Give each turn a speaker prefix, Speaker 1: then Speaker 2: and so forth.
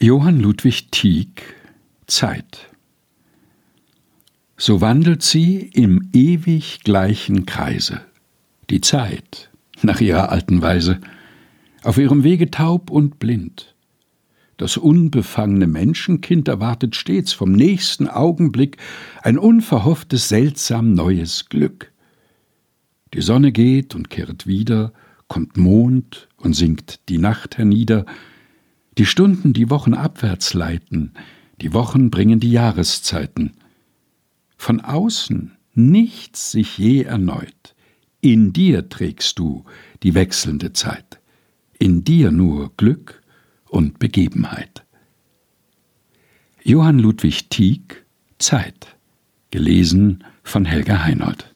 Speaker 1: Johann Ludwig Tieck Zeit So wandelt sie im ewig gleichen Kreise, die Zeit, nach ihrer alten Weise, auf ihrem Wege taub und blind. Das unbefangene Menschenkind erwartet stets vom nächsten Augenblick ein unverhofftes, seltsam neues Glück. Die Sonne geht und kehrt wieder, kommt Mond und sinkt die Nacht hernieder, die Stunden die Wochen abwärts leiten, die Wochen bringen die Jahreszeiten. Von außen nichts sich je erneut, in dir trägst du die wechselnde Zeit, in dir nur Glück und Begebenheit. Johann Ludwig Tieck Zeit gelesen von Helga Heinold